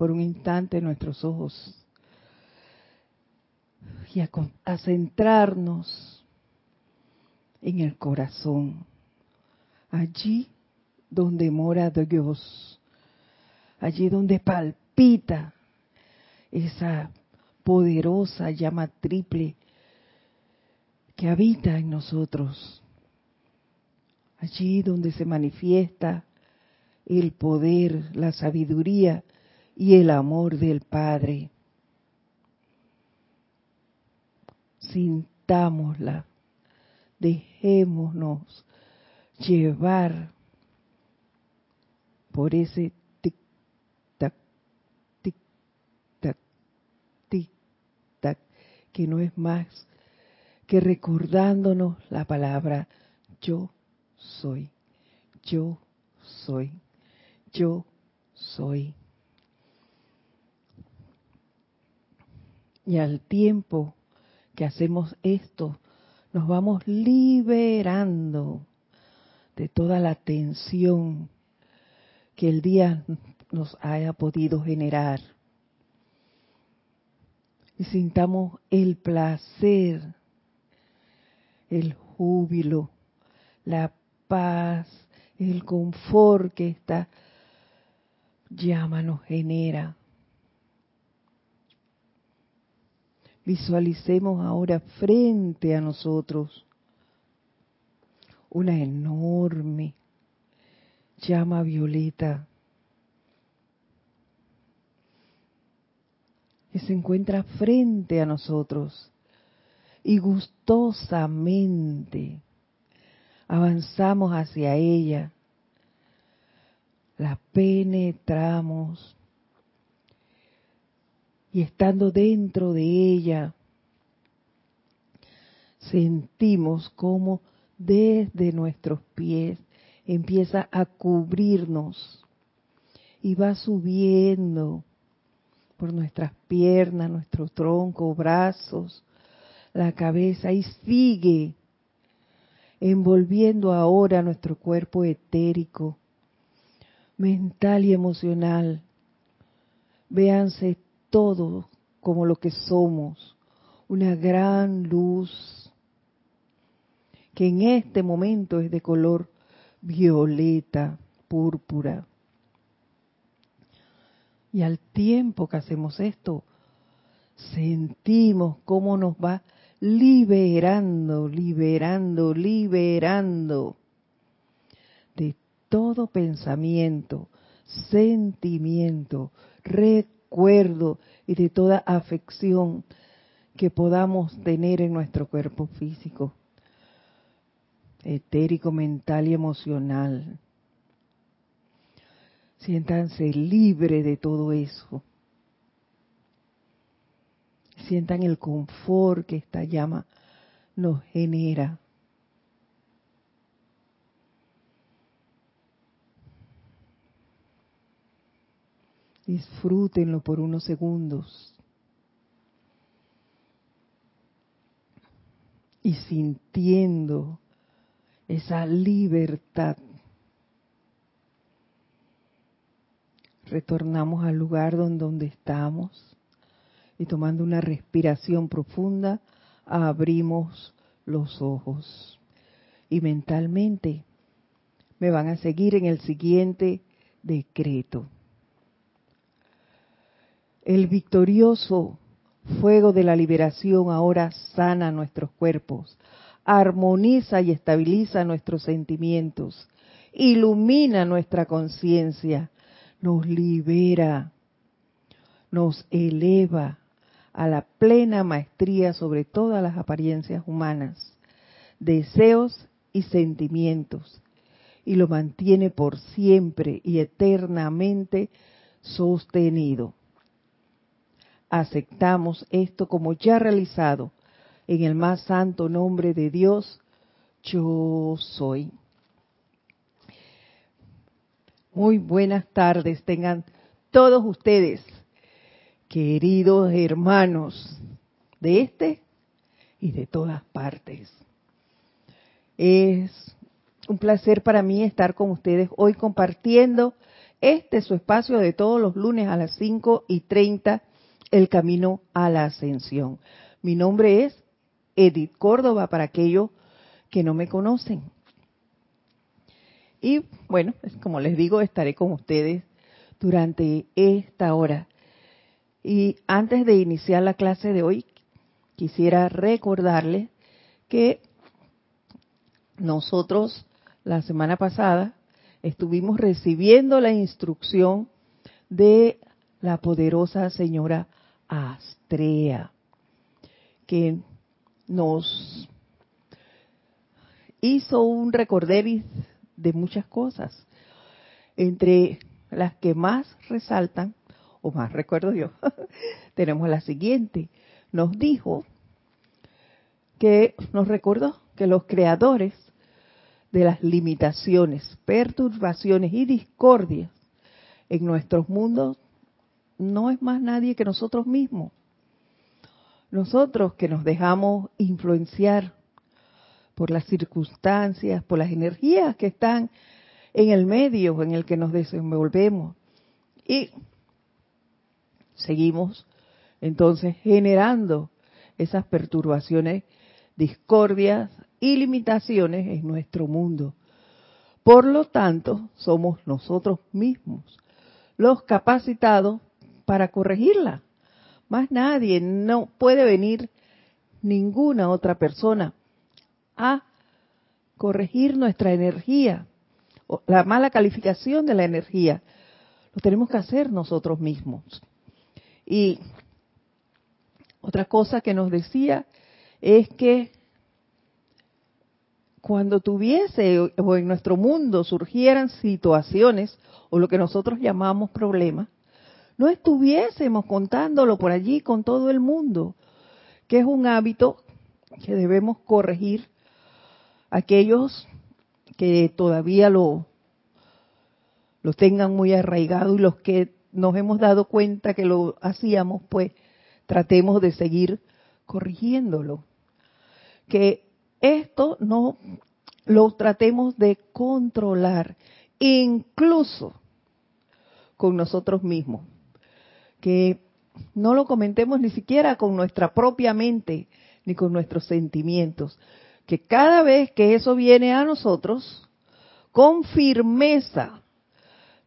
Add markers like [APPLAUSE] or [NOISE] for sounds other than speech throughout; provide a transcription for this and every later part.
por un instante nuestros ojos y a, centrarnos en el corazón, allí donde mora Dios, allí donde palpita esa poderosa llama triple que habita en nosotros, allí donde se manifiesta el poder, la sabiduría y el amor del Padre. Sintámosla, dejémonos llevar por ese tic-tac, tic-tac, tic-tac, que no es más que recordándonos la palabra yo soy, yo soy, yo soy. Y al tiempo que hacemos esto, nos vamos liberando de toda la tensión que el día nos haya podido generar. Y sintamos el placer el júbilo, la paz, el confort que esta llama nos genera. Visualicemos ahora frente a nosotros una enorme llama violeta. Que se encuentra frente a nosotros y gustosamente avanzamos hacia ella, la penetramos y estando dentro de ella, sentimos como desde nuestros pies empieza a cubrirnos y va subiendo por nuestras piernas, nuestro tronco, brazos, la cabeza y sigue envolviendo ahora nuestro cuerpo etérico, mental y emocional. Véanse todo como lo que somos, una gran luz que en este momento es de color violeta, púrpura. Y al tiempo que hacemos esto, sentimos cómo nos va liberando, liberando, liberando de todo pensamiento, sentimiento, recuerdo y de toda afección que podamos tener en nuestro cuerpo físico, etérico, mental y emocional. Siéntanse libre de todo eso sientan el confort que esta llama nos genera. Disfrútenlo por unos segundos. Y sintiendo esa libertad, retornamos al lugar donde, estamos y tomando una respiración profunda, abrimos los ojos. Y mentalmente me van a seguir en el siguiente decreto. El victorioso fuego de la liberación ahora sana nuestros cuerpos, armoniza y estabiliza nuestros sentimientos, ilumina nuestra conciencia, nos libera, nos eleva, a la plena maestría sobre todas las apariencias humanas, deseos y sentimientos, y lo mantiene por siempre y eternamente sostenido. Aceptamos esto como ya realizado en el más santo nombre de Dios, yo soy. Muy buenas tardes tengan todos ustedes queridos hermanos de este y de todas partes. Es un placer para mí estar con ustedes hoy compartiendo este es su espacio de todos los lunes a las 5 y 30, El Camino a la Ascensión. Mi nombre es Edith Córdoba para aquellos que no me conocen. Y bueno, como les digo, estaré con ustedes durante esta hora. Y antes de iniciar la clase de hoy, quisiera recordarles que nosotros la semana pasada estuvimos recibiendo la instrucción de la poderosa señora Astrea, que nos hizo un recorderis de muchas cosas, entre las que más resaltan, o más recuerdo yo, [LAUGHS] tenemos la siguiente. Nos dijo que nos recordó que los creadores de las limitaciones, perturbaciones y discordias en nuestros mundos no es más nadie que nosotros mismos. Nosotros que nos dejamos influenciar por las circunstancias, por las energías que están en el medio en el que nos desenvolvemos. Y seguimos entonces generando esas perturbaciones, discordias y limitaciones en nuestro mundo. Por lo tanto, somos nosotros mismos los capacitados para corregirla. Más nadie, no puede venir ninguna otra persona a corregir nuestra energía, la mala calificación de la energía. Lo tenemos que hacer nosotros mismos. Y otra cosa que nos decía es que cuando tuviese o en nuestro mundo surgieran situaciones o lo que nosotros llamamos problemas, no estuviésemos contándolo por allí con todo el mundo, que es un hábito que debemos corregir aquellos que todavía lo, lo tengan muy arraigado y los que nos hemos dado cuenta que lo hacíamos, pues tratemos de seguir corrigiéndolo. Que esto no lo tratemos de controlar, incluso con nosotros mismos. Que no lo comentemos ni siquiera con nuestra propia mente ni con nuestros sentimientos. Que cada vez que eso viene a nosotros, con firmeza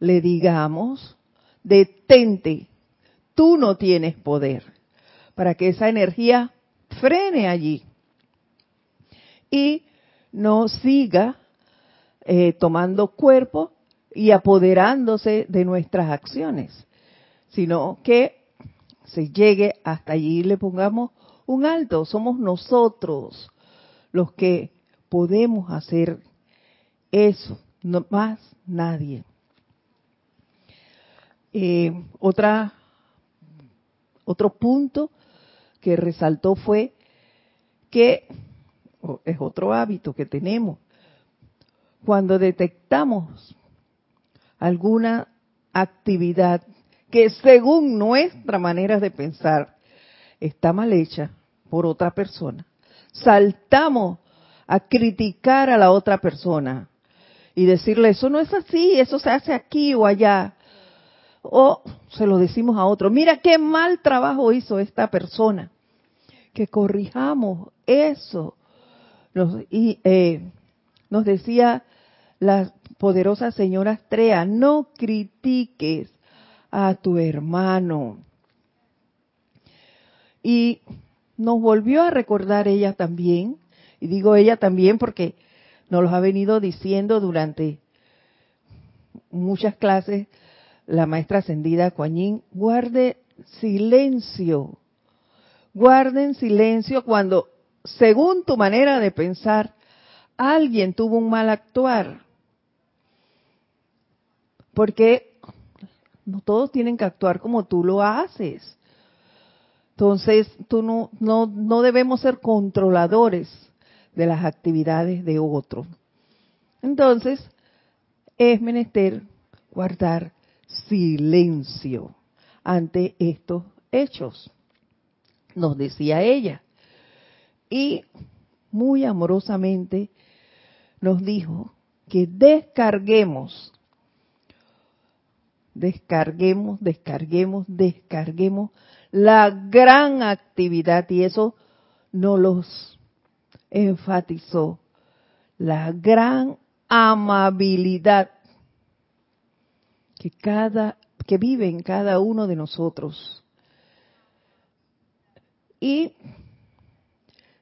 le digamos, detente, tú no tienes poder, para que esa energía frene allí y no siga eh, tomando cuerpo y apoderándose de nuestras acciones, sino que se llegue hasta allí y le pongamos un alto. Somos nosotros los que podemos hacer eso, no más nadie. Eh, otra, otro punto que resaltó fue que es otro hábito que tenemos. Cuando detectamos alguna actividad que según nuestra manera de pensar está mal hecha por otra persona, saltamos a criticar a la otra persona y decirle, eso no es así, eso se hace aquí o allá. O se lo decimos a otro, mira qué mal trabajo hizo esta persona. Que corrijamos eso nos, y, eh, nos decía la poderosa señora Astrea, no critiques a tu hermano. Y nos volvió a recordar ella también, y digo ella también porque nos lo ha venido diciendo durante muchas clases la maestra ascendida Coañín, guarde silencio, guarden silencio cuando según tu manera de pensar, alguien tuvo un mal actuar. Porque no todos tienen que actuar como tú lo haces. Entonces, tú no, no, no debemos ser controladores de las actividades de otro. Entonces, es menester guardar silencio ante estos hechos. Nos decía ella y muy amorosamente nos dijo que descarguemos descarguemos, descarguemos, descarguemos la gran actividad y eso no los enfatizó, la gran amabilidad que cada que vive en cada uno de nosotros. Y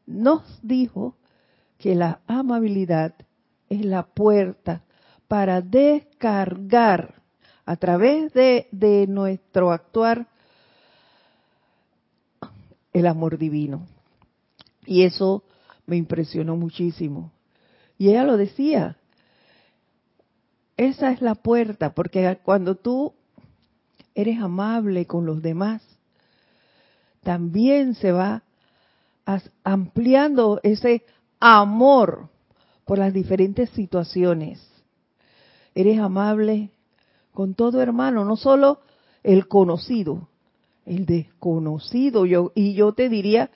nos dijo que la amabilidad es la puerta para descargar a través de, de nuestro actuar el amor divino. Y eso me impresionó muchísimo. Y ella lo decía, esa es la puerta, porque cuando tú eres amable con los demás, también se va ampliando ese amor por las diferentes situaciones. Eres amable con todo hermano, no solo el conocido, el desconocido. Yo, y yo te diría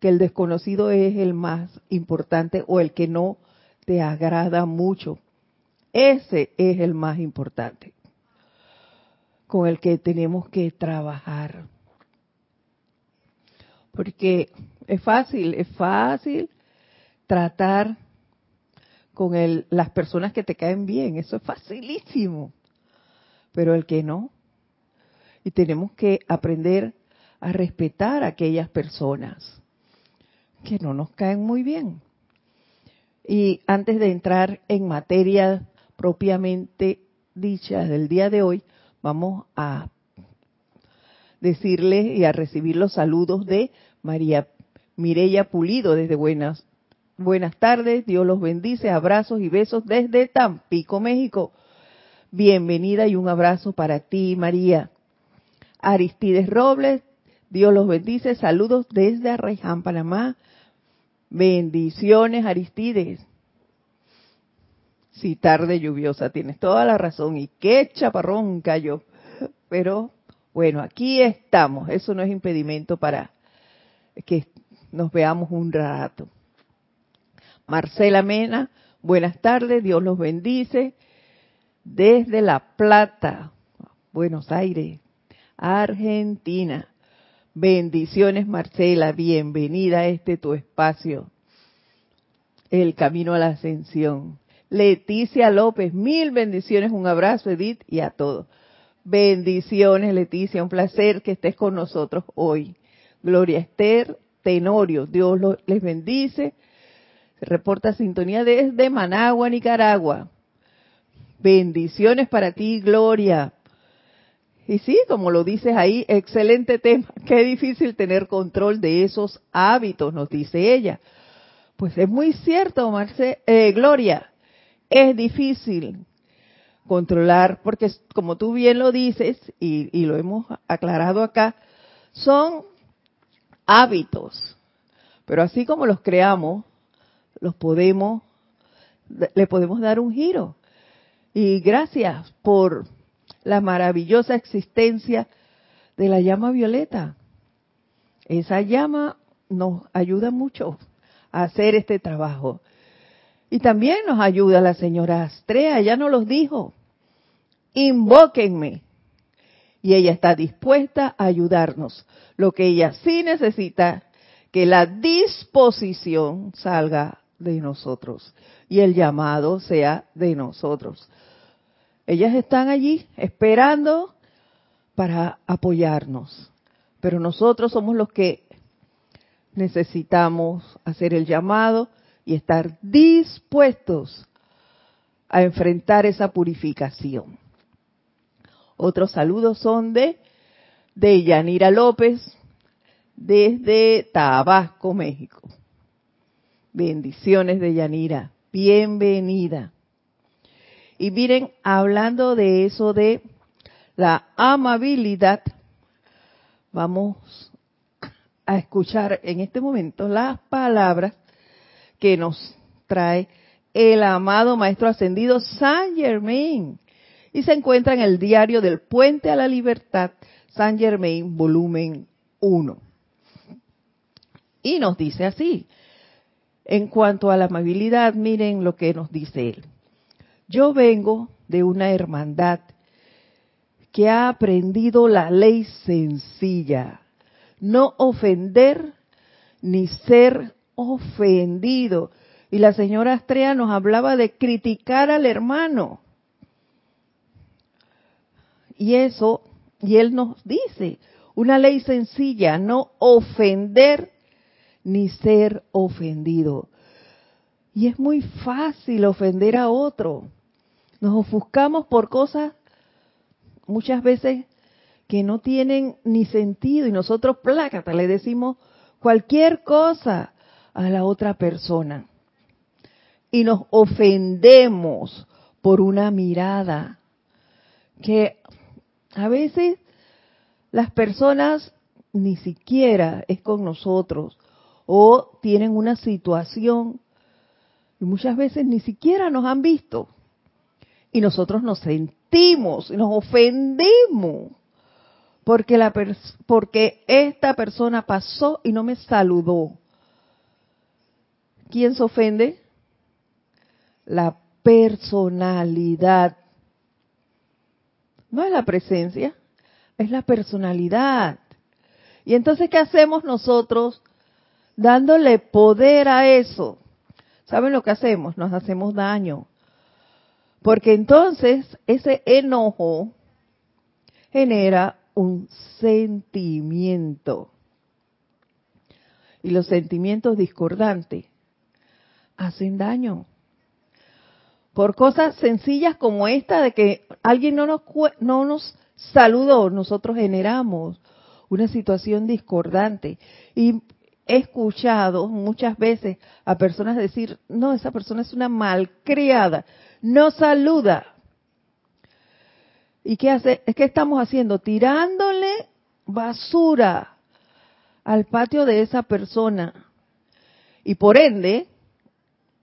que el desconocido es el más importante o el que no te agrada mucho. Ese es el más importante con el que tenemos que trabajar. Porque es fácil, es fácil tratar con el, las personas que te caen bien, eso es facilísimo. Pero el que no, y tenemos que aprender a respetar a aquellas personas que no nos caen muy bien. Y antes de entrar en materia propiamente dicha del día de hoy, vamos a decirle y a recibir los saludos de María Mireya Pulido desde Buenas Buenas tardes, Dios los bendice, abrazos y besos desde Tampico, México. Bienvenida y un abrazo para ti, María. Aristides Robles, Dios los bendice, saludos desde Arreján, Panamá. Bendiciones, Aristides. Sí, tarde lluviosa, tienes toda la razón. Y qué chaparrón cayó. Pero bueno, aquí estamos. Eso no es impedimento para que nos veamos un rato. Marcela Mena, buenas tardes, Dios los bendice. Desde La Plata, Buenos Aires. Argentina. Bendiciones Marcela, bienvenida a este tu espacio, el camino a la ascensión. Leticia López, mil bendiciones, un abrazo Edith y a todos. Bendiciones Leticia, un placer que estés con nosotros hoy. Gloria Esther Tenorio, Dios les bendice. Reporta sintonía desde Managua, Nicaragua. Bendiciones para ti, Gloria. Y sí, como lo dices ahí, excelente tema. [LAUGHS] Qué difícil tener control de esos hábitos, nos dice ella. Pues es muy cierto, Marce, eh, Gloria. Es difícil controlar, porque como tú bien lo dices, y, y lo hemos aclarado acá, son hábitos. Pero así como los creamos, los podemos, le podemos dar un giro. Y gracias por la maravillosa existencia de la llama violeta. Esa llama nos ayuda mucho a hacer este trabajo. Y también nos ayuda la señora Astrea, ya nos los dijo. Invóquenme. Y ella está dispuesta a ayudarnos. Lo que ella sí necesita, que la disposición salga de nosotros y el llamado sea de nosotros. Ellas están allí esperando para apoyarnos, pero nosotros somos los que necesitamos hacer el llamado y estar dispuestos a enfrentar esa purificación. Otros saludos son de, de Yanira López, desde Tabasco, México. Bendiciones de Yanira. Bienvenida. Y miren, hablando de eso de la amabilidad, vamos a escuchar en este momento las palabras que nos trae el amado Maestro Ascendido Saint Germain. Y se encuentra en el diario del Puente a la Libertad, Saint Germain, volumen 1. Y nos dice así, en cuanto a la amabilidad, miren lo que nos dice él. Yo vengo de una hermandad que ha aprendido la ley sencilla, no ofender ni ser ofendido. Y la señora Astrea nos hablaba de criticar al hermano. Y eso, y él nos dice, una ley sencilla, no ofender ni ser ofendido. Y es muy fácil ofender a otro. Nos ofuscamos por cosas muchas veces que no tienen ni sentido y nosotros plácata le decimos cualquier cosa a la otra persona. Y nos ofendemos por una mirada que a veces las personas ni siquiera es con nosotros o tienen una situación y muchas veces ni siquiera nos han visto y nosotros nos sentimos nos ofendemos porque la porque esta persona pasó y no me saludó. ¿Quién se ofende? La personalidad. No es la presencia, es la personalidad. Y entonces, ¿qué hacemos nosotros dándole poder a eso? ¿Saben lo que hacemos? Nos hacemos daño. Porque entonces ese enojo genera un sentimiento. Y los sentimientos discordantes hacen daño. Por cosas sencillas como esta de que alguien no nos, no nos saludó, nosotros generamos una situación discordante. Y he escuchado muchas veces a personas decir, no, esa persona es una malcriada, no saluda. ¿Y qué hace? Que estamos haciendo, tirándole basura al patio de esa persona. Y por ende,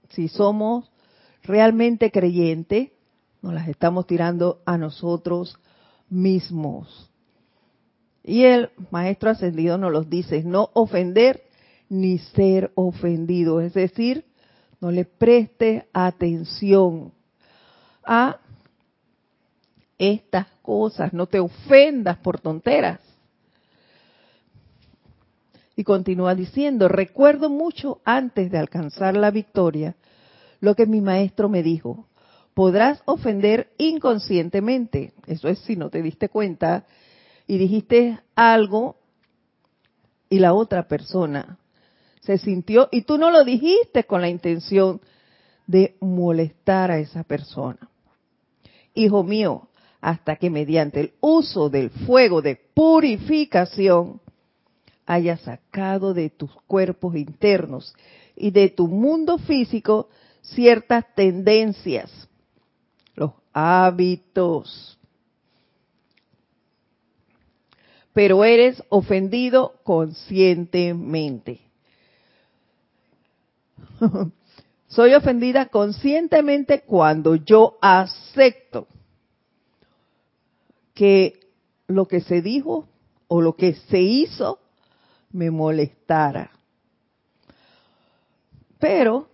si somos realmente creyentes, nos las estamos tirando a nosotros mismos. Y el maestro ascendido nos los dice, no ofender ni ser ofendido, es decir, no le preste atención a estas cosas, no te ofendas por tonteras. Y continúa diciendo, recuerdo mucho antes de alcanzar la victoria lo que mi maestro me dijo, podrás ofender inconscientemente, eso es si no te diste cuenta y dijiste algo y la otra persona se sintió y tú no lo dijiste con la intención de molestar a esa persona. Hijo mío, hasta que mediante el uso del fuego de purificación hayas sacado de tus cuerpos internos y de tu mundo físico ciertas tendencias, los hábitos. Pero eres ofendido conscientemente. [LAUGHS] Soy ofendida conscientemente cuando yo acepto que lo que se dijo o lo que se hizo me molestara. Pero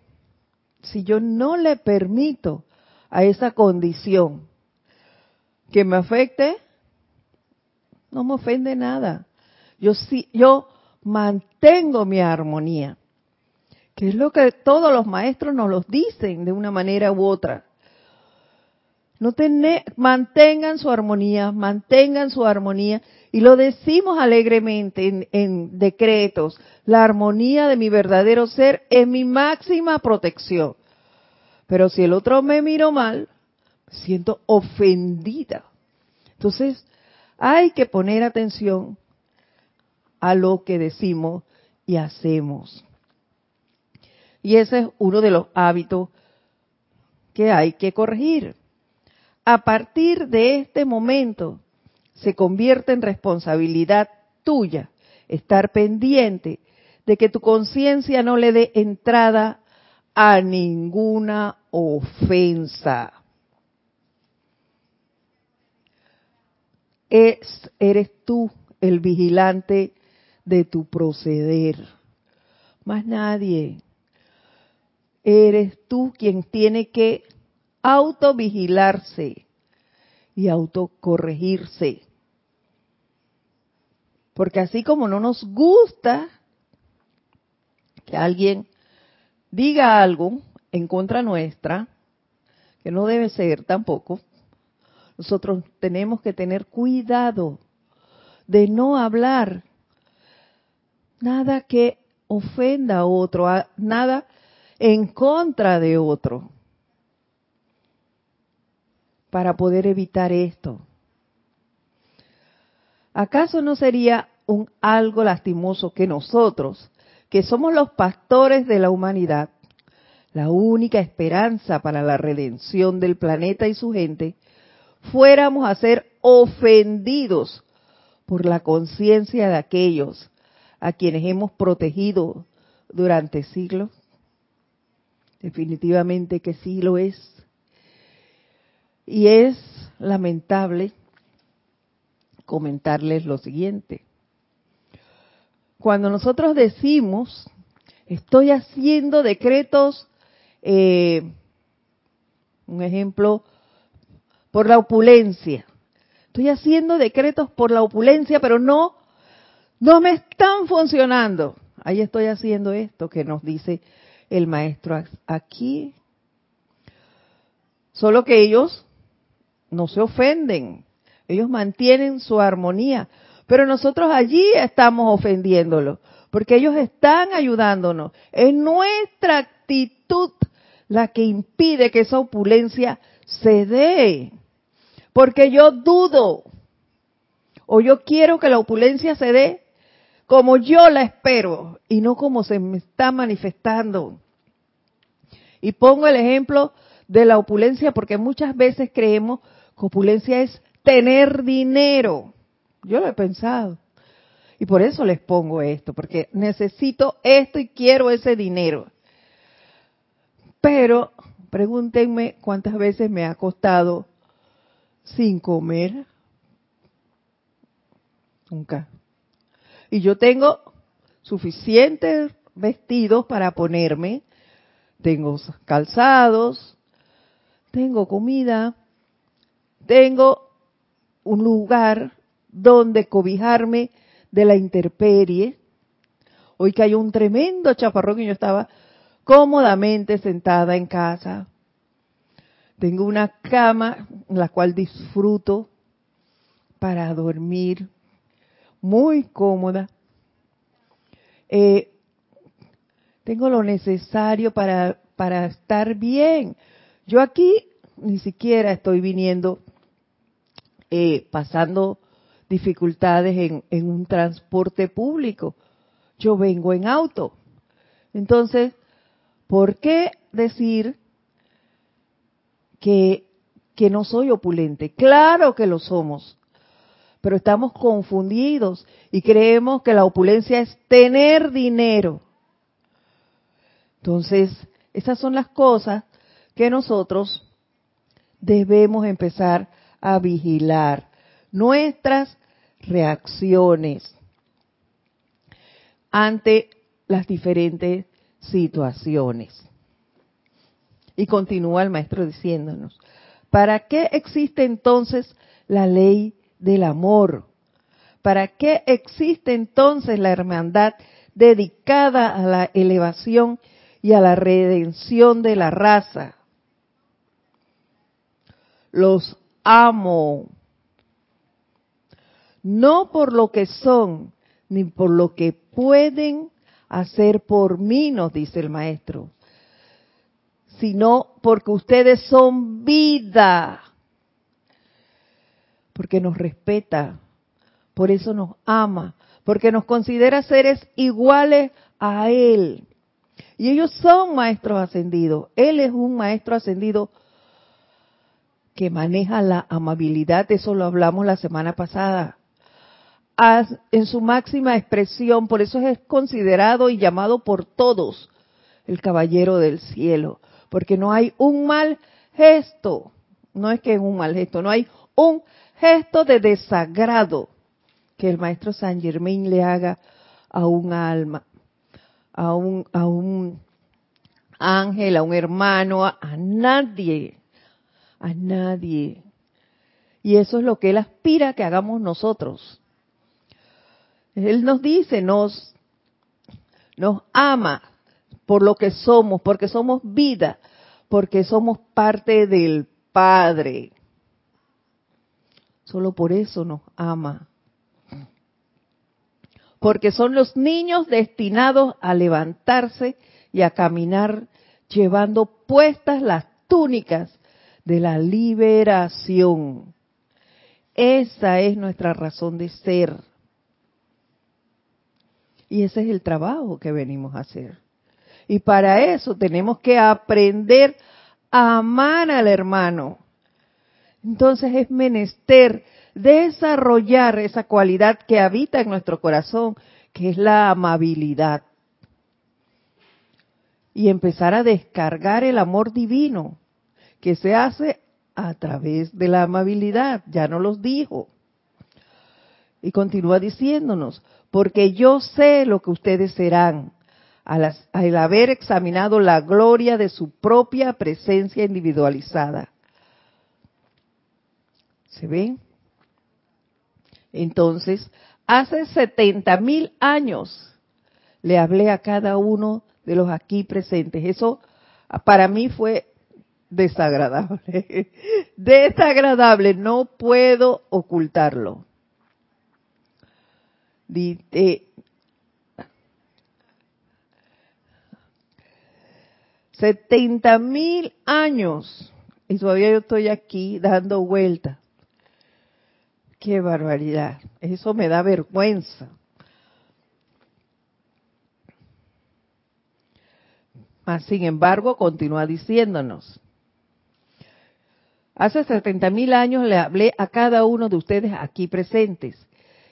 si yo no le permito a esa condición que me afecte, no me ofende nada. Yo sí, yo mantengo mi armonía, que es lo que todos los maestros nos los dicen de una manera u otra. No mantengan su armonía, mantengan su armonía. Y lo decimos alegremente en, decretos. La armonía de mi verdadero ser es mi máxima protección. Pero si el otro me miró mal, siento ofendida. Entonces, hay que poner atención a lo que decimos y hacemos. Y ese es uno de los hábitos que hay que corregir a partir de este momento se convierte en responsabilidad tuya estar pendiente de que tu conciencia no le dé entrada a ninguna ofensa. Es, eres tú el vigilante de tu proceder, más nadie. Eres tú quien tiene que autovigilarse y autocorregirse. Porque así como no nos gusta que alguien diga algo en contra nuestra, que no debe ser tampoco, nosotros tenemos que tener cuidado de no hablar nada que ofenda a otro, nada en contra de otro, para poder evitar esto. ¿Acaso no sería un algo lastimoso que nosotros, que somos los pastores de la humanidad, la única esperanza para la redención del planeta y su gente, fuéramos a ser ofendidos por la conciencia de aquellos a quienes hemos protegido durante siglos? Definitivamente que sí lo es. Y es lamentable comentarles lo siguiente. Cuando nosotros decimos, estoy haciendo decretos, eh, un ejemplo, por la opulencia. Estoy haciendo decretos por la opulencia, pero no, no me están funcionando. Ahí estoy haciendo esto que nos dice el maestro aquí. Solo que ellos no se ofenden, ellos mantienen su armonía, pero nosotros allí estamos ofendiéndolos, porque ellos están ayudándonos. Es nuestra actitud la que impide que esa opulencia se dé. Porque yo dudo o yo quiero que la opulencia se dé como yo la espero y no como se me está manifestando. Y pongo el ejemplo de la opulencia porque muchas veces creemos que opulencia es tener dinero. Yo lo he pensado. Y por eso les pongo esto, porque necesito esto y quiero ese dinero. Pero pregúntenme cuántas veces me ha costado sin comer? Nunca. Y yo tengo suficientes vestidos para ponerme, tengo calzados, tengo comida, tengo un lugar donde cobijarme de la intemperie. Hoy que hay un tremendo chaparrón y yo estaba cómodamente sentada en casa, tengo una cama en la cual disfruto para dormir, muy cómoda. Eh, tengo lo necesario para, para estar bien. Yo aquí ni siquiera estoy viniendo eh, pasando dificultades en, en un transporte público. Yo vengo en auto. Entonces, ¿por qué decir que, no soy opulente. Claro que lo somos, pero estamos confundidos y creemos que la opulencia es tener dinero. Entonces, esas son las cosas que nosotros debemos empezar a vigilar. Nuestras reacciones ante las diferentes situaciones. Y continúa el maestro diciéndonos, ¿para qué existe entonces la ley del amor? ¿Para qué existe entonces la hermandad dedicada a la elevación y a la redención de la raza? Los amo, no por lo que son, ni por lo que pueden hacer por mí, nos dice el maestro, sino porque ustedes son vida, porque nos respeta, por eso nos ama, porque nos considera seres iguales a Él. Y ellos son maestros ascendidos. Él es un maestro ascendido que maneja la amabilidad, eso lo hablamos la semana pasada, en su máxima expresión, por eso es considerado y llamado por todos el caballero del cielo, porque no hay un mal gesto, no es que es un mal gesto, no hay un gesto de desagrado que el maestro San Germain le haga a un alma, a un, a un ángel, a un hermano, a, a nadie, a nadie. Y eso es lo que Él aspira que hagamos nosotros. Él nos dice, nos, nos ama por lo que somos, porque somos vida, porque somos parte del Padre. Solo por eso nos ama. Porque son los niños destinados a levantarse y a caminar llevando puestas las túnicas de la liberación. Esa es nuestra razón de ser. Y ese es el trabajo que venimos a hacer. Y para eso tenemos que aprender a amar al hermano. Entonces es menester desarrollar esa cualidad que habita en nuestro corazón, que es la amabilidad. Y empezar a descargar el amor divino, que se hace a través de la amabilidad, ya no los dijo. Y continúa diciéndonos, porque yo sé lo que ustedes serán al, haber examinado la gloria de su propia presencia individualizada. ¿Se ven? Entonces, hace 70 mil años le hablé a cada uno de los aquí presentes. Eso para mí fue desagradable. [LAUGHS] Desagradable, no puedo ocultarlo. Setenta 70 mil años y todavía yo estoy aquí dando vueltas. Qué barbaridad. Eso me da vergüenza. Mas, sin embargo, continúa diciéndonos. Hace 70 mil años le hablé a cada uno de ustedes aquí presentes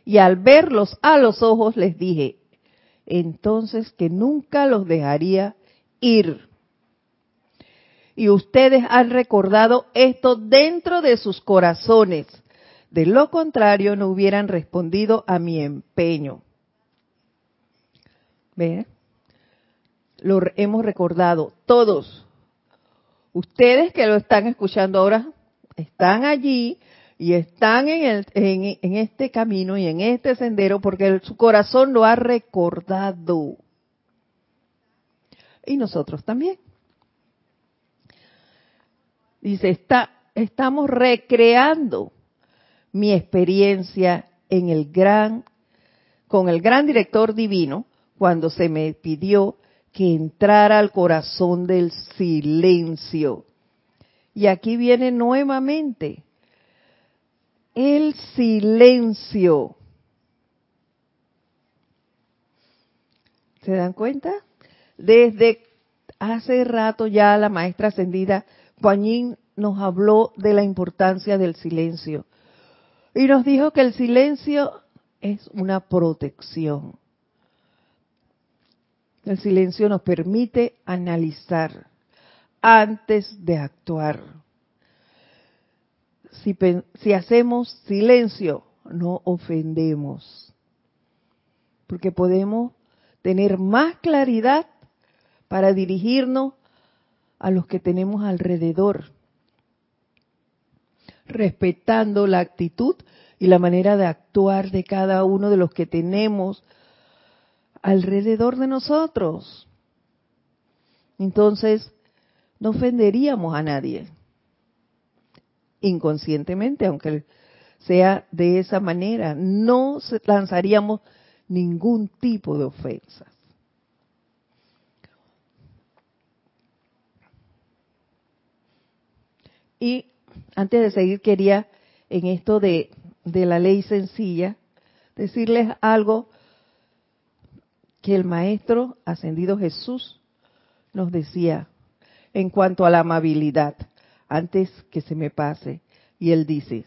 y al verlos a los ojos les dije, entonces que nunca los dejaría ir. Y ustedes han recordado esto dentro de sus corazones. De lo contrario, no hubieran respondido a mi empeño. ¿Ven? Lo hemos recordado todos. Ustedes que lo están escuchando ahora están allí y están en, el, en, este camino y en este sendero porque su corazón lo ha recordado. Y nosotros también. Dice, está, estamos recreando mi experiencia en el gran, con el gran director divino cuando se me pidió que entrara al corazón del silencio. Y aquí viene nuevamente el silencio. ¿Se dan cuenta? Desde hace rato ya la maestra ascendida Juanín nos habló de la importancia del silencio y nos dijo que el silencio es una protección. El silencio nos permite analizar antes de actuar. Si, hacemos silencio, no ofendemos, porque podemos tener más claridad para dirigirnos a los que tenemos alrededor, respetando la actitud y la manera de actuar de cada uno de los que tenemos alrededor de nosotros. Entonces, no ofenderíamos a nadie inconscientemente, aunque sea de esa manera, no lanzaríamos ningún tipo de ofensa. Y antes de seguir, quería en esto de, la ley sencilla decirles algo que el Maestro Ascendido Jesús nos decía en cuanto a la amabilidad, antes que se me pase. Y él dice,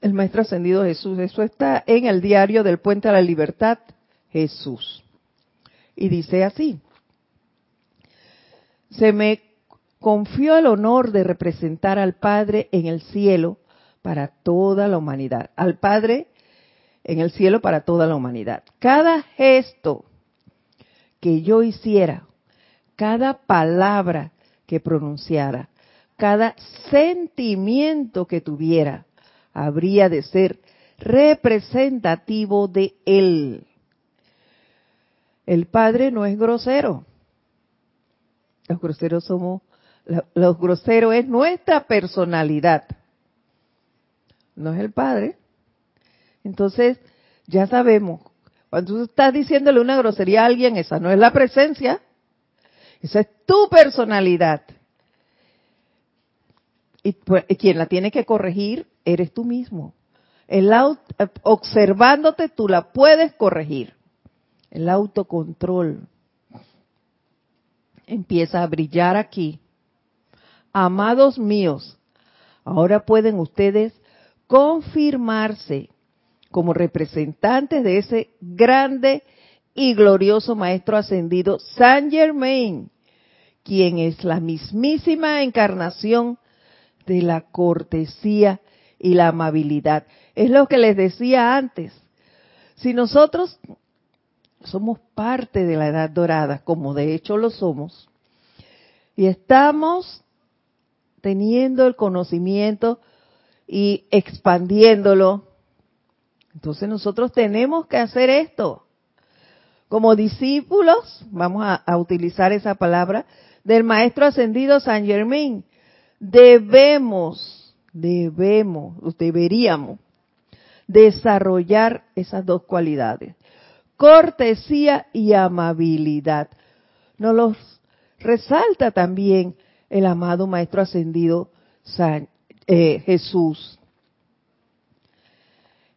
el Maestro Ascendido Jesús, eso está en el diario del Puente a la Libertad, Jesús. Y dice así, se me confió el honor de representar al Padre en el cielo para toda la humanidad. Al Padre en el cielo para toda la humanidad. Cada gesto que yo hiciera, cada palabra que pronunciara, cada sentimiento que tuviera habría de ser representativo de Él. El Padre no es grosero. Los groseros somos, los groseros es nuestra personalidad. No es el Padre. Entonces, ya sabemos, cuando tú estás diciéndole una grosería a alguien, esa no es la presencia, esa es tu personalidad. Y pues, quien la tiene que corregir eres tú mismo. El observándote tú la puedes corregir. El autocontrol empieza a brillar aquí. Amados míos, ahora pueden ustedes confirmarse como representantes de ese grande y glorioso Maestro Ascendido Saint Germain, quien es la mismísima encarnación de la cortesía y la amabilidad. Es lo que les decía antes. Si nosotros somos parte de la edad dorada, como de hecho lo somos, y estamos teniendo el conocimiento y expandiéndolo, entonces nosotros tenemos que hacer esto. Como discípulos, vamos a, a utilizar esa palabra, del Maestro Ascendido San Germain, debemos, debemos, deberíamos desarrollar esas dos cualidades, cortesía y amabilidad. Nos los resalta también el amado Maestro Ascendido San, eh, Jesús,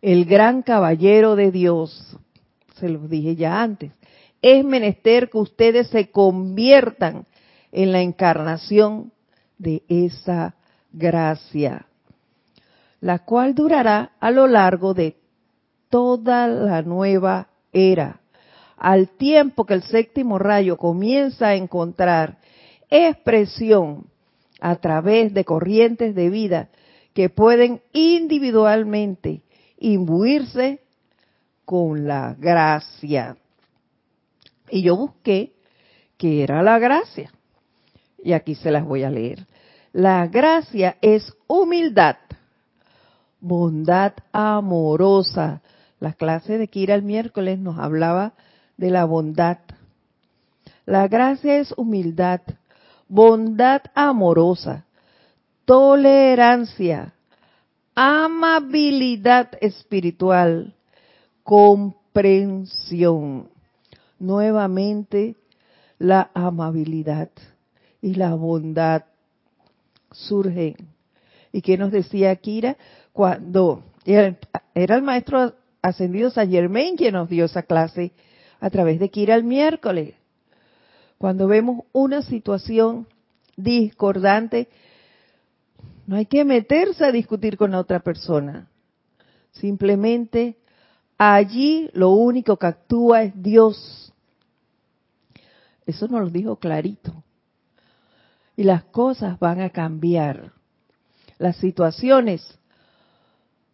el gran caballero de Dios, se los dije ya antes, es menester que ustedes se conviertan en la encarnación de esa gracia, la cual durará a lo largo de toda la nueva era, al tiempo que el séptimo rayo comienza a encontrar expresión a través de corrientes de vida que pueden individualmente imbuirse con la gracia. Y yo busqué qué era la gracia. Y aquí se las voy a leer. La gracia es humildad, bondad amorosa. La clase de Kira el miércoles nos hablaba de la bondad. La gracia es humildad, bondad amorosa, tolerancia, amabilidad espiritual, comprensión. Nuevamente, la amabilidad y la bondad surgen. ¿Y qué nos decía Kira? Cuando era, el maestro ascendido San Germain quien nos dio esa clase a través de Kira el miércoles. Cuando vemos una situación discordante, no hay que meterse a discutir con la otra persona. Simplemente allí lo único que actúa es Dios. Eso nos lo dijo clarito y las cosas van a cambiar. Las situaciones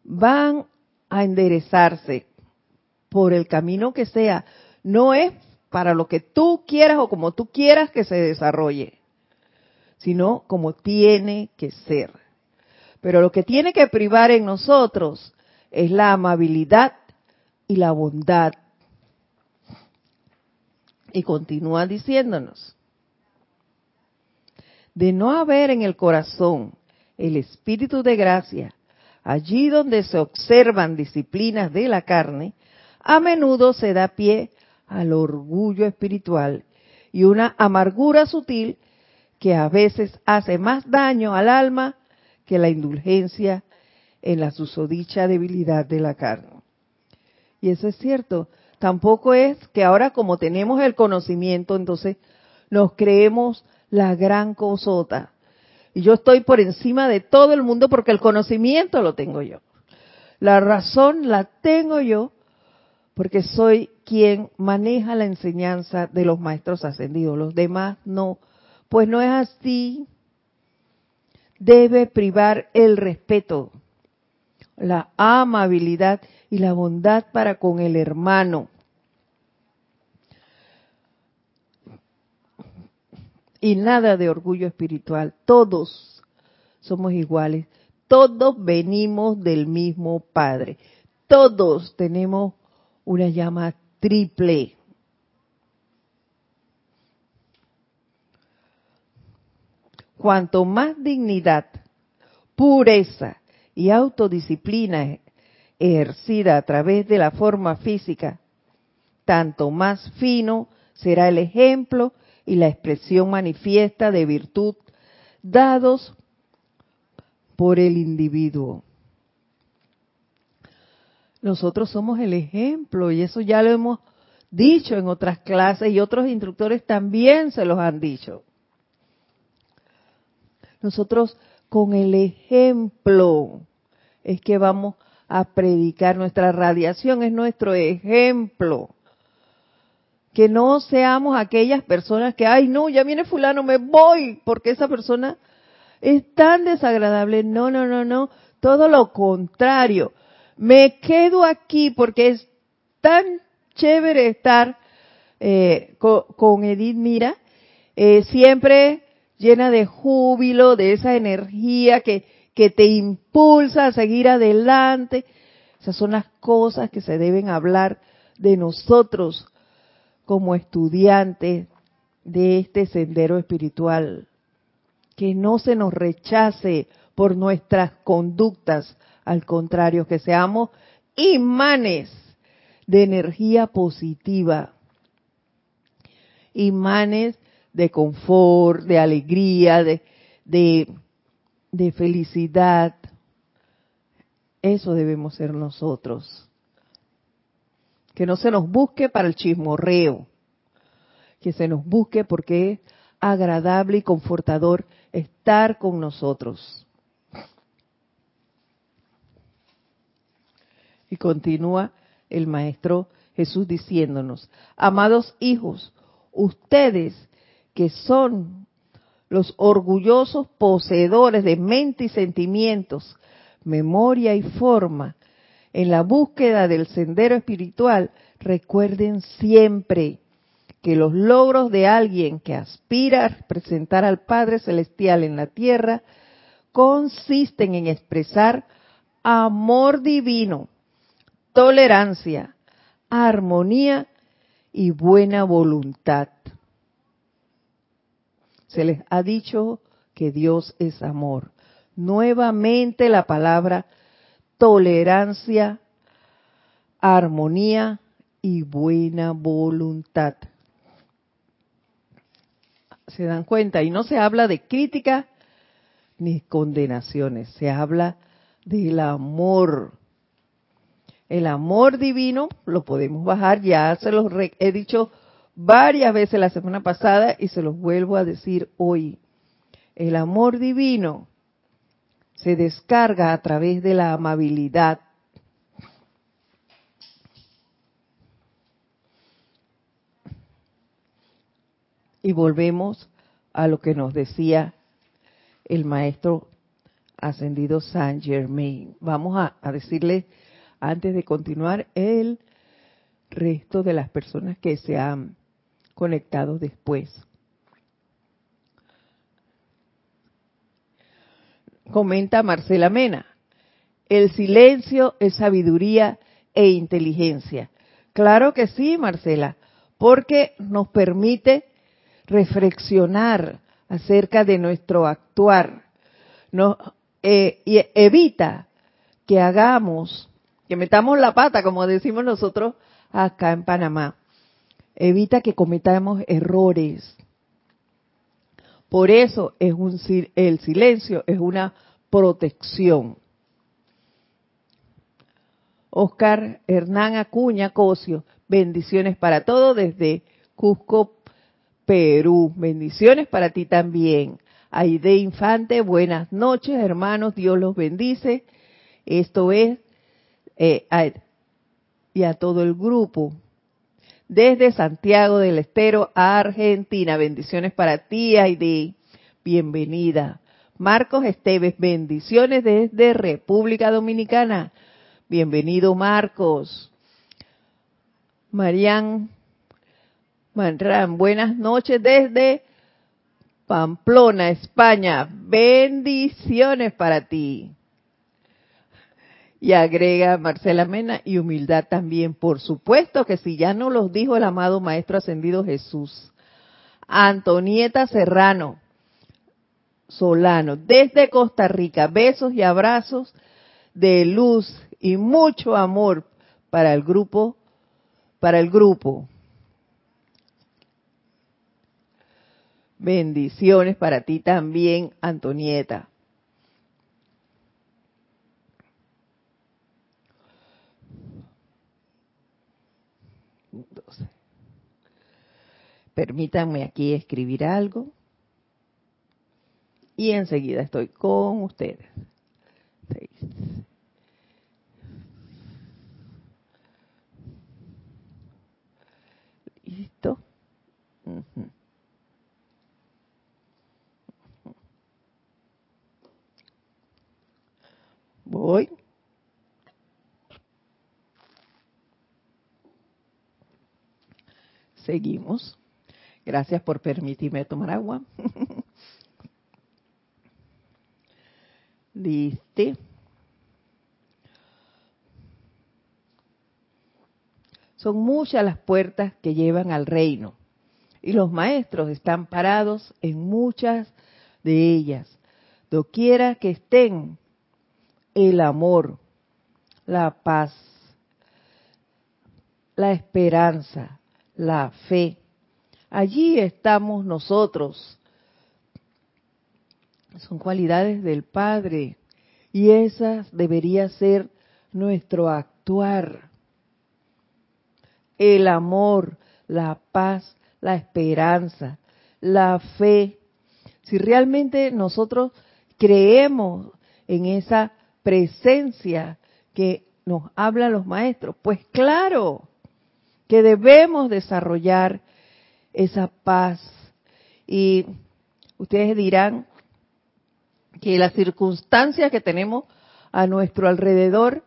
van a enderezarse por el camino que sea. No es para lo que tú quieras o como tú quieras que se desarrolle, sino como tiene que ser. Pero lo que tiene que privar en nosotros es la amabilidad y la bondad. Y continúa diciéndonos, de no haber en el corazón el espíritu de gracia, allí donde se observan disciplinas de la carne, a menudo se da pie al orgullo espiritual y una amargura sutil que a veces hace más daño al alma que la indulgencia en la susodicha debilidad de la carne. Y eso es cierto. Tampoco es que ahora como tenemos el conocimiento, entonces nos creemos la gran cosota. Y yo estoy por encima de todo el mundo porque el conocimiento lo tengo yo. La razón la tengo yo porque soy quien maneja la enseñanza de los maestros ascendidos. Los demás no. Pues no es así. Debe privar el respeto, la amabilidad y la bondad para con el hermano. y nada de orgullo espiritual. Todos somos iguales. Todos venimos del mismo Padre. Todos tenemos una llama triple. Cuanto más dignidad, pureza y autodisciplina ejercida a través de la forma física, tanto más fino será el ejemplo y la expresión manifiesta de virtud dados por el individuo. Nosotros somos el ejemplo y eso ya lo hemos dicho en otras clases y otros instructores también se los han dicho. Nosotros con el ejemplo es que vamos a predicar. Nuestra radiación es nuestro ejemplo. Que no seamos aquellas personas que, ay, no, ya viene fulano, me voy, porque esa persona es tan desagradable. No, no, no, no. Todo lo contrario. Me quedo aquí porque es tan chévere estar eh, con, Edith Mira, eh, siempre llena de júbilo, de esa energía que, que te impulsa a seguir adelante. Esas son las cosas que se deben hablar de nosotros como estudiantes de este sendero espiritual. Que no se nos rechace por nuestras conductas, al contrario, que seamos imanes de energía positiva, imanes de confort, de alegría, de, de de felicidad. Eso debemos ser nosotros. Que no se nos busque para el chismorreo, que se nos busque porque es agradable y confortador estar con nosotros. Y continúa el Maestro Jesús diciéndonos, amados hijos, ustedes que son los orgullosos poseedores de mente y sentimientos, memoria y forma, en la búsqueda del sendero espiritual, recuerden siempre que los logros de alguien que aspira a representar al Padre Celestial en la tierra consisten en expresar amor divino, tolerancia, armonía y buena voluntad se les ha dicho que Dios es amor. Nuevamente la palabra tolerancia, armonía y buena voluntad. ¿Se dan cuenta? Y no se habla de crítica ni condenaciones, se habla del amor. El amor divino lo podemos bajar, ya se los he dicho varias veces la semana pasada y se los vuelvo a decir hoy. El amor divino se descarga a través de la amabilidad. Y volvemos a lo que nos decía el maestro ascendido Saint Germain. Vamos a, a decirle, antes de continuar, el resto de las personas que se han conectados después. Comenta Marcela Mena, el silencio es sabiduría e inteligencia. Claro que sí, Marcela, porque nos permite reflexionar acerca de nuestro actuar, nos, eh, evita que hagamos, que metamos la pata, como decimos nosotros acá en Panamá evita que cometamos errores. Por eso es un, el silencio es una protección. Oscar Hernán Acuña Cosio, bendiciones para todos desde Cusco, Perú. Bendiciones para ti también. Aide Infante, buenas noches, hermanos, Dios los bendice. Esto es, eh, y a todo el grupo desde Santiago del Estero, Argentina. Bendiciones para ti, Aide. Bienvenida. Marcos Esteves, bendiciones desde República Dominicana. Bienvenido, Marcos. Marian Manran, buenas noches desde Pamplona, España. Bendiciones para ti. Y agrega Marcela Mena y humildad también. Por supuesto que si ya no los dijo el amado Maestro Ascendido Jesús. Antonieta Serrano Solano, desde Costa Rica. Besos y abrazos de luz y mucho amor para el grupo, para el grupo. Bendiciones para ti también, Antonieta. Permítanme aquí escribir algo. Y enseguida estoy con ustedes. Listo. Voy. Seguimos. Gracias por permitirme tomar agua. [LAUGHS] Dice. Son muchas las puertas que llevan al reino y los maestros están parados en muchas de ellas. Doquiera que estén, el amor, la paz, la esperanza, la fe. Allí estamos nosotros. Son cualidades del Padre y esas debería ser nuestro actuar. El amor, la paz, la esperanza, la fe. Si realmente nosotros creemos en esa presencia que nos hablan los maestros, pues claro que debemos desarrollar esa paz. Y ustedes dirán que las circunstancias que tenemos a nuestro alrededor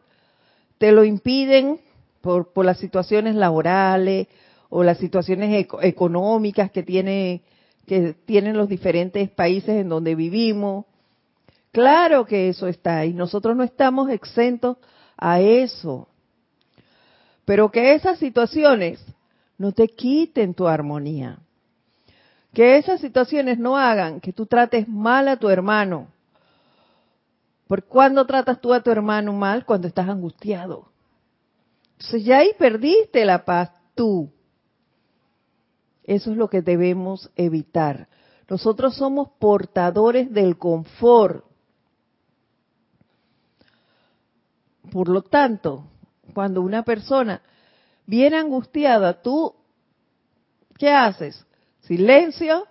te lo impiden por, las situaciones laborales o las situaciones económicas que tiene que tienen los diferentes países en donde vivimos Claro que eso está y nosotros no estamos exentos a eso. Pero que esas situaciones no te quiten tu armonía. Que esas situaciones no hagan que tú trates mal a tu hermano. ¿Por cuándo tratas tú a tu hermano mal? Cuando estás angustiado. Entonces ya ahí perdiste la paz tú. Eso es lo que debemos evitar. Nosotros somos portadores del confort. Por lo tanto, cuando una persona viene angustiada, tú, ¿qué haces? Silencio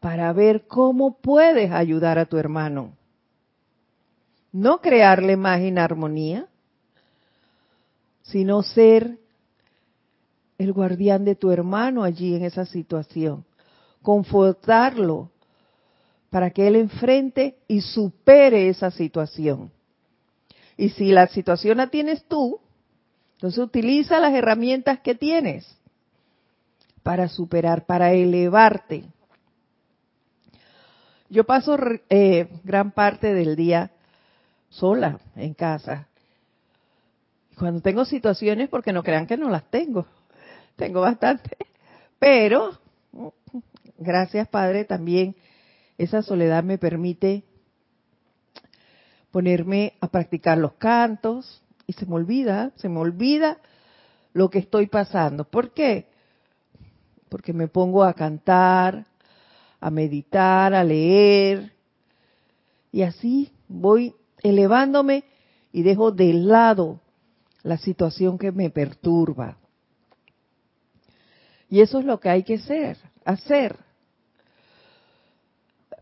para ver cómo puedes ayudar a tu hermano. No crearle más inarmonía, sino ser el guardián de tu hermano allí en esa situación. Confortarlo para que él enfrente y supere esa situación. Y si la situación la tienes tú, entonces utiliza las herramientas que tienes para superar, para elevarte. Yo paso eh, gran parte del día sola en casa. Cuando tengo situaciones, porque no crean que no las tengo, [LAUGHS] tengo bastante, pero gracias Padre también esa soledad me permite ponerme a practicar los cantos y se me olvida, se me olvida lo que estoy pasando. ¿Por qué? Porque me pongo a cantar, a meditar, a leer y así voy elevándome y dejo de lado la situación que me perturba. Y eso es lo que hay que hacer, hacer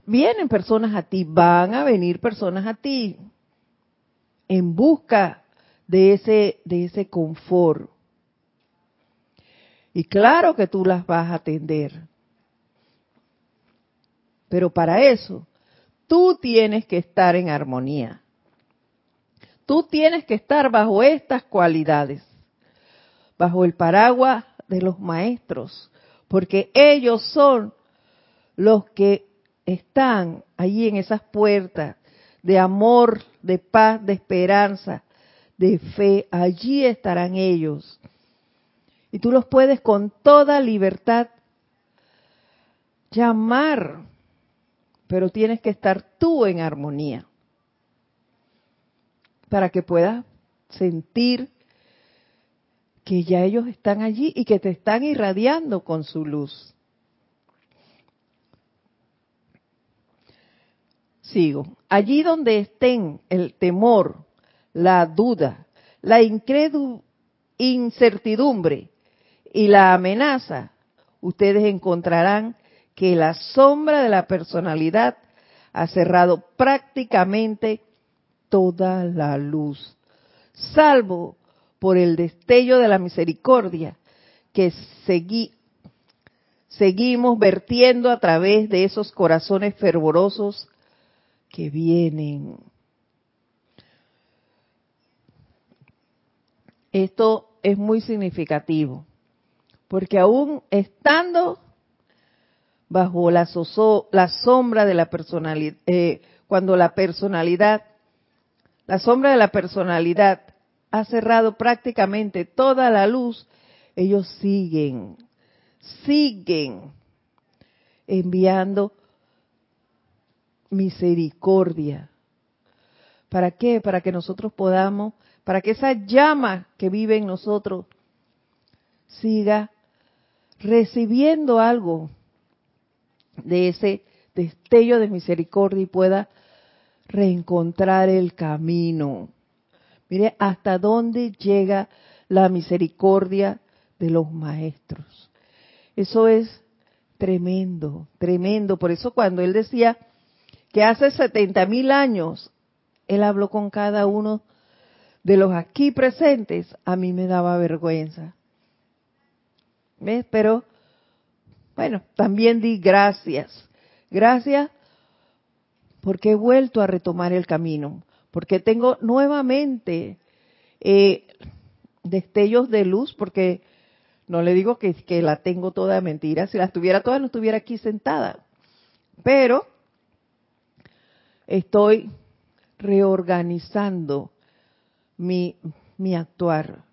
vienen personas a ti, van a venir personas a ti en busca de ese, de ese confort. Y claro que tú las vas a atender. Pero para eso, tú tienes que estar en armonía. Tú tienes que estar bajo estas cualidades, bajo el paraguas de los maestros, porque ellos son los que están allí en esas puertas de amor, de paz, de esperanza, de fe, allí estarán ellos. Y tú los puedes con toda libertad llamar, pero tienes que estar tú en armonía para que puedas sentir que ya ellos están allí y que te están irradiando con su luz. Sigo. Allí donde estén el temor, la duda, la incertidumbre y la amenaza, ustedes encontrarán que la sombra de la personalidad ha cerrado prácticamente toda la luz, salvo por el destello de la misericordia que seguimos vertiendo a través de esos corazones fervorosos que vienen. Esto es muy significativo, porque aún estando bajo la, sombra de la personalidad, eh, cuando la personalidad, la sombra de la personalidad ha cerrado prácticamente toda la luz, ellos siguen, siguen enviando misericordia. ¿Para qué? Para que nosotros podamos, para que esa llama que vive en nosotros siga recibiendo algo de ese destello de misericordia y pueda reencontrar el camino. Mire hasta dónde llega la misericordia de los maestros. Eso es tremendo, tremendo. Por eso cuando él decía que hace 70 mil años él habló con cada uno de los aquí presentes, a mí me daba vergüenza. ¿Ves? Pero, bueno, también di gracias. Gracias porque he vuelto a retomar el camino, porque tengo nuevamente eh, destellos de luz, porque no le digo que, que la tengo toda mentira, si la tuviera toda no estuviera aquí sentada. Pero estoy reorganizando mi, actuar,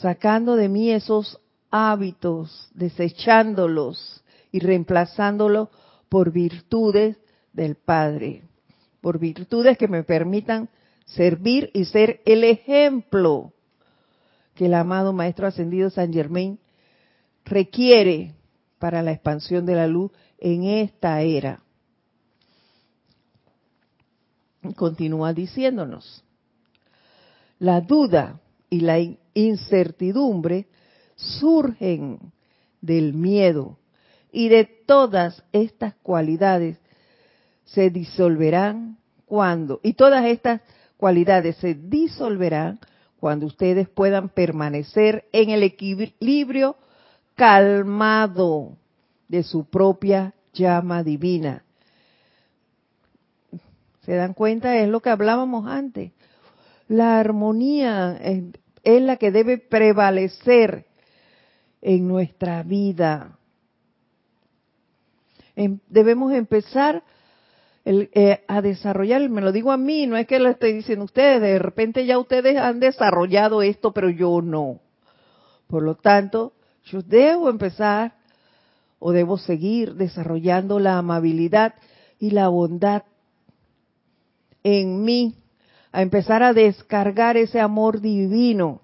sacando de mí esos hábitos, desechándolos y reemplazándolos por virtudes del Padre, por virtudes que me permitan servir y ser el ejemplo que el amado Maestro Ascendido San Germain requiere para la expansión de la luz en esta era. Continúa diciéndonos, la duda y la incertidumbre surgen del miedo y de todas estas cualidades se disolverán cuando, y todas estas cualidades se disolverán cuando ustedes puedan permanecer en el equilibrio calmado de su propia llama divina. ¿Se dan cuenta? Es lo que hablábamos antes. La armonía es, la que debe prevalecer en nuestra vida. Em, debemos empezar eh, a desarrollar, me lo digo a mí, no es que lo esté diciendo ustedes, de repente ya ustedes han desarrollado esto, pero yo no. Por lo tanto, yo debo empezar o debo seguir desarrollando la amabilidad y la bondad en mí, a empezar a descargar ese amor divino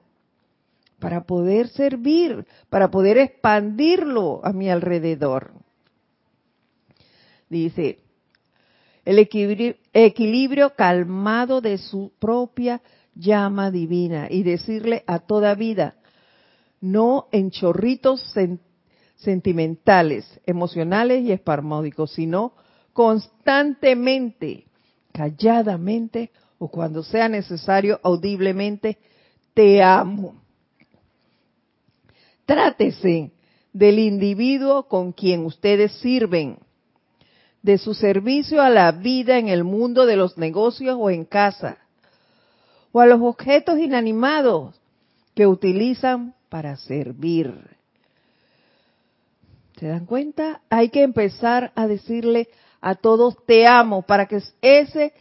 para poder servir, para poder expandirlo a mi alrededor. Dice, el equilibrio, calmado de su propia llama divina y decirle a toda vida, no en chorritos sentimentales, emocionales y espasmódicos, sino constantemente, calladamente o cuando sea necesario audiblemente, te amo. Trátese del individuo con quien ustedes sirven de su servicio a la vida en el mundo de los negocios o en casa, o a los objetos inanimados que utilizan para servir. ¿Se dan cuenta? Hay que empezar a decirle a todos te amo para que ese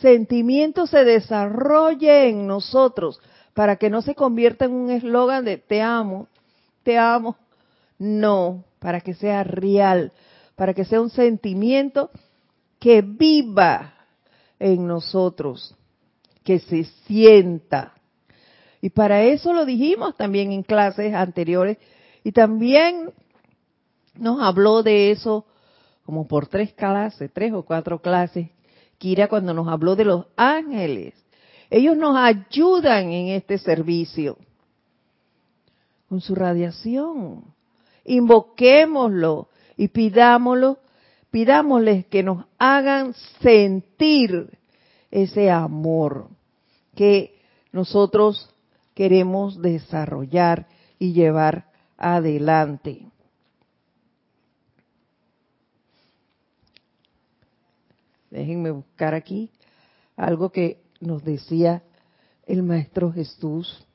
sentimiento se desarrolle en nosotros, para que no se convierta en un eslogan de te amo, te amo. No, para que sea real, para que sea un sentimiento que viva en nosotros, que se sienta. Y para eso lo dijimos también en clases anteriores y también nos habló de eso como por tres clases, tres o cuatro clases, Kira cuando nos habló de los ángeles. Ellos nos ayudan en este servicio con su radiación. Invoquémoslo y pidámoslo, pidámosles que nos hagan sentir ese amor que nosotros queremos desarrollar y llevar adelante. Déjenme buscar aquí algo que nos decía el Maestro Jesús.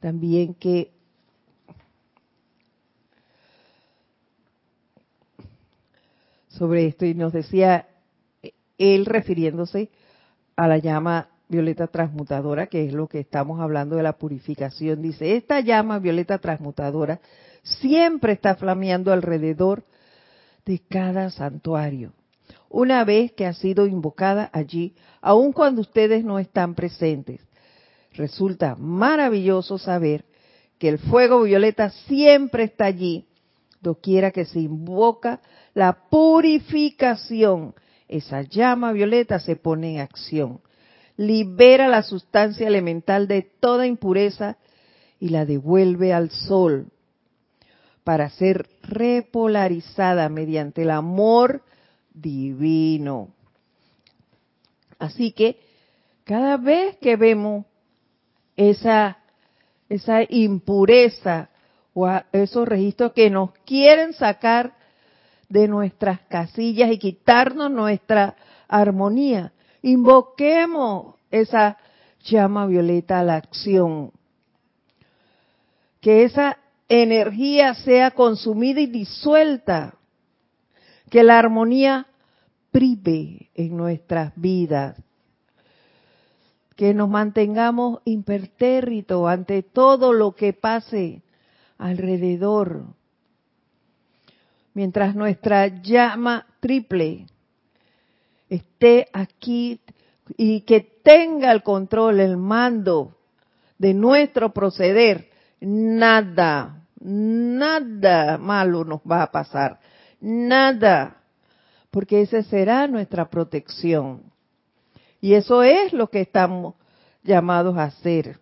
También que sobre esto y nos decía él refiriéndose a la llama violeta transmutadora, que es lo que estamos hablando de la purificación. Dice, esta llama violeta transmutadora siempre está flameando alrededor de cada santuario una vez que ha sido invocada allí, aun cuando ustedes no están presentes. Resulta maravilloso saber que el fuego violeta siempre está allí, doquiera que se invoca la purificación. Esa llama violeta se pone en acción, libera la sustancia elemental de toda impureza y la devuelve al sol para ser repolarizada mediante el amor divino. Así que cada vez que vemos esa, esa impureza o esos registros que nos quieren sacar de nuestras casillas y quitarnos nuestra armonía, invoquemos esa llama violeta a la acción. Que esa energía sea consumida y disuelta que la armonía prive en nuestras vidas, que nos mantengamos impertérritos ante todo lo que pase alrededor, mientras nuestra llama triple esté aquí y que tenga el control, el mando de nuestro proceder, nada, nada malo nos va a pasar nada, porque esa será nuestra protección. Y eso es lo que estamos llamados a hacer.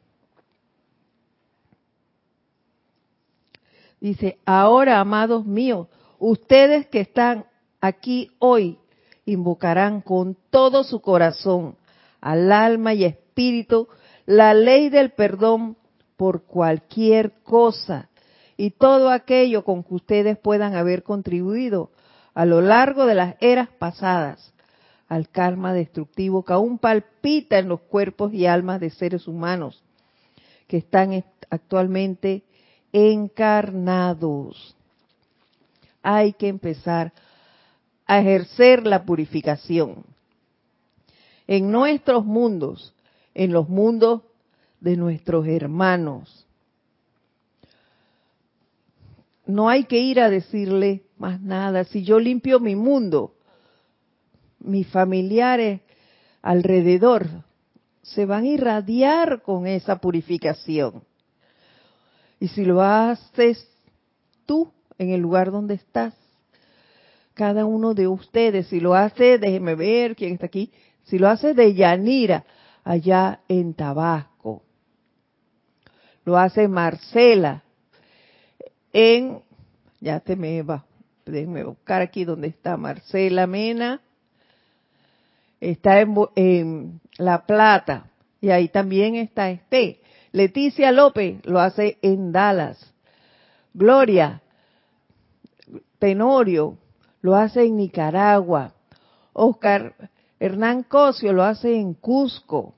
Dice, ahora, amados míos, ustedes que están aquí hoy, invocarán con todo su corazón al alma y espíritu la ley del perdón por cualquier cosa y todo aquello con que ustedes puedan haber contribuido a lo largo de las eras pasadas al karma destructivo que aún palpita en los cuerpos y almas de seres humanos que están actualmente encarnados. Hay que empezar a ejercer la purificación en nuestros mundos, en los mundos de nuestros hermanos, no hay que ir a decirle más nada. Si yo limpio mi mundo, mis familiares alrededor se van a irradiar con esa purificación. Y si lo haces tú en el lugar donde estás, cada uno de ustedes, si lo hace, déjeme ver quién está aquí, si lo hace de Yanira, allá en Tabasco, lo hace Marcela, en, ya te me va, déjeme buscar aquí donde está Marcela Mena, está en, La Plata, y ahí también está este. Leticia López lo hace en Dallas. Gloria Tenorio lo hace en Nicaragua. Oscar Hernán Cosio lo hace en Cusco.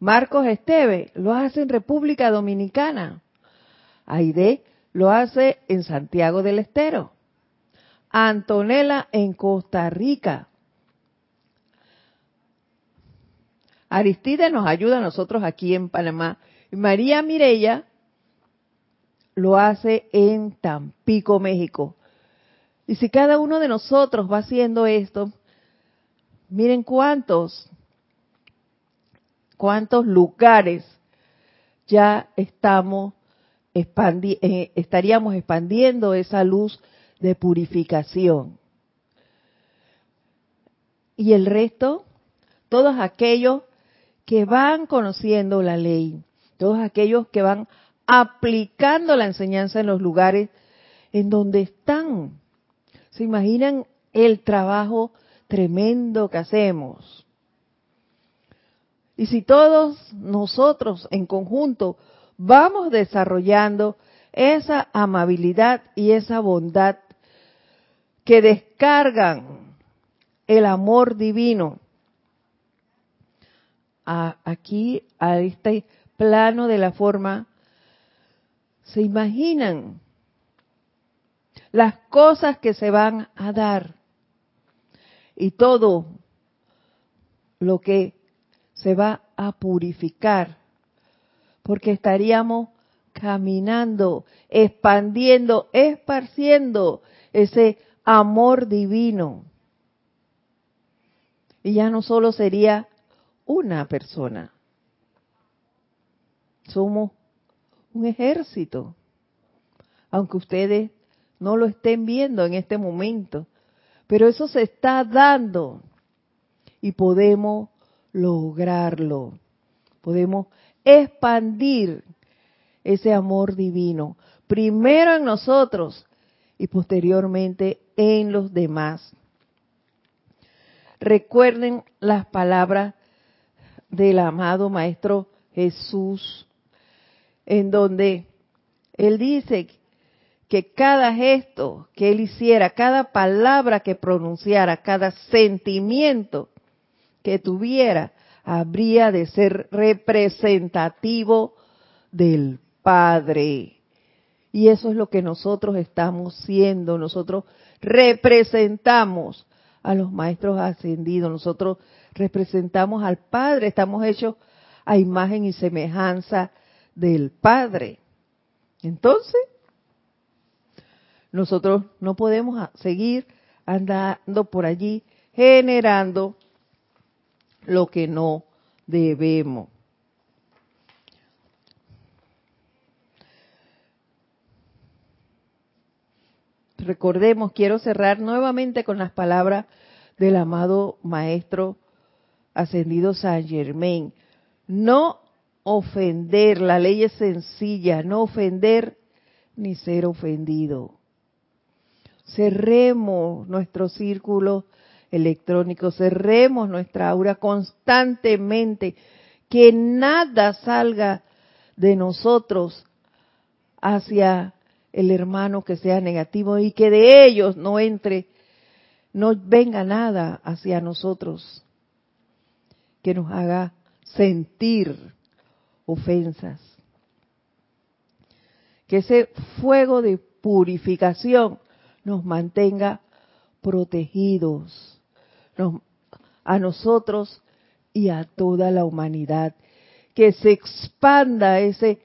Marcos Esteve lo hace en República Dominicana. Aide lo hace en Santiago del Estero. Antonella en Costa Rica. Aristide nos ayuda a nosotros aquí en Panamá. María Mirella lo hace en Tampico, México. Y si cada uno de nosotros va haciendo esto, miren cuántos, cuántos lugares ya estamos eh, estaríamos expandiendo esa luz de purificación. Y el resto, todos aquellos que van conociendo la ley, todos aquellos que van aplicando la enseñanza en los lugares en donde están. ¿Se imaginan el trabajo tremendo que hacemos? Y si todos nosotros en conjunto vamos desarrollando esa amabilidad y esa bondad que descargan el amor divino. Aquí a este plano de la forma, se imaginan las cosas que se van a dar y todo lo que se va a purificar, porque estaríamos caminando, expandiendo, esparciendo ese amor divino. Y ya no solo sería una persona, somos un ejército, aunque ustedes no lo estén viendo en este momento, pero eso se está dando y podemos lograrlo. Podemos expandir ese amor divino, primero en nosotros y posteriormente en los demás. Recuerden las palabras del amado Maestro Jesús, en donde Él dice que cada gesto que Él hiciera, cada palabra que pronunciara, cada sentimiento que tuviera, habría de ser representativo del Padre. Y eso es lo que nosotros estamos siendo. Nosotros representamos a los maestros ascendidos. Nosotros representamos al Padre. Estamos hechos a imagen y semejanza del Padre. Entonces, nosotros no podemos seguir andando por allí generando lo que no debemos. Recordemos, quiero cerrar nuevamente con las palabras del amado Maestro Ascendido San Germain. No ofender, la ley es sencilla, no ofender ni ser ofendido. Cerremos nuestro círculo electrónico, cerremos nuestra aura constantemente, que nada salga de nosotros hacia el hermano que sea negativo y que de ellos no entre, no venga nada hacia nosotros que nos haga sentir ofensas. Que ese fuego de purificación nos mantenga protegidos a nosotros y a toda la humanidad. Que se expanda ese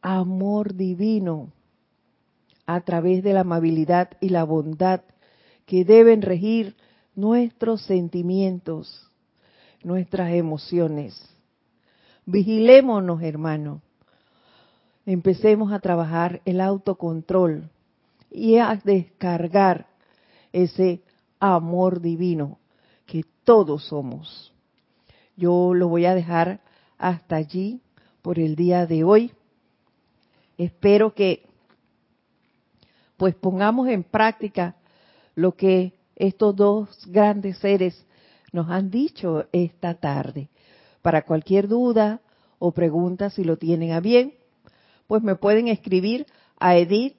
amor divino a través de la amabilidad y la bondad que deben regir nuestros sentimientos, nuestras emociones. Vigilémonos, hermano. Empecemos a trabajar el autocontrol y a descargar ese amor divino todos somos. Yo lo voy a dejar hasta allí por el día de hoy. Espero que pues pongamos en práctica lo que estos dos grandes seres nos han dicho esta tarde. Para cualquier duda o pregunta, si lo tienen a bien, pues me pueden escribir a edit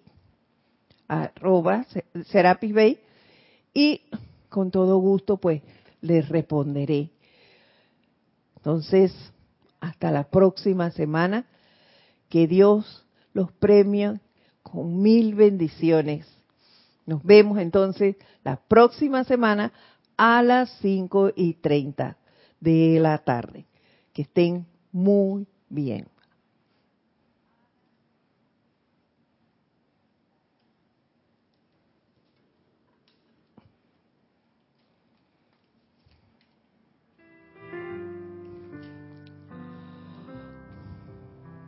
y con todo gusto pues les responderé. Entonces, hasta la próxima semana, que Dios los premie con mil bendiciones. Nos vemos entonces la próxima semana a las 5 y 30 de la tarde. Que estén muy bien.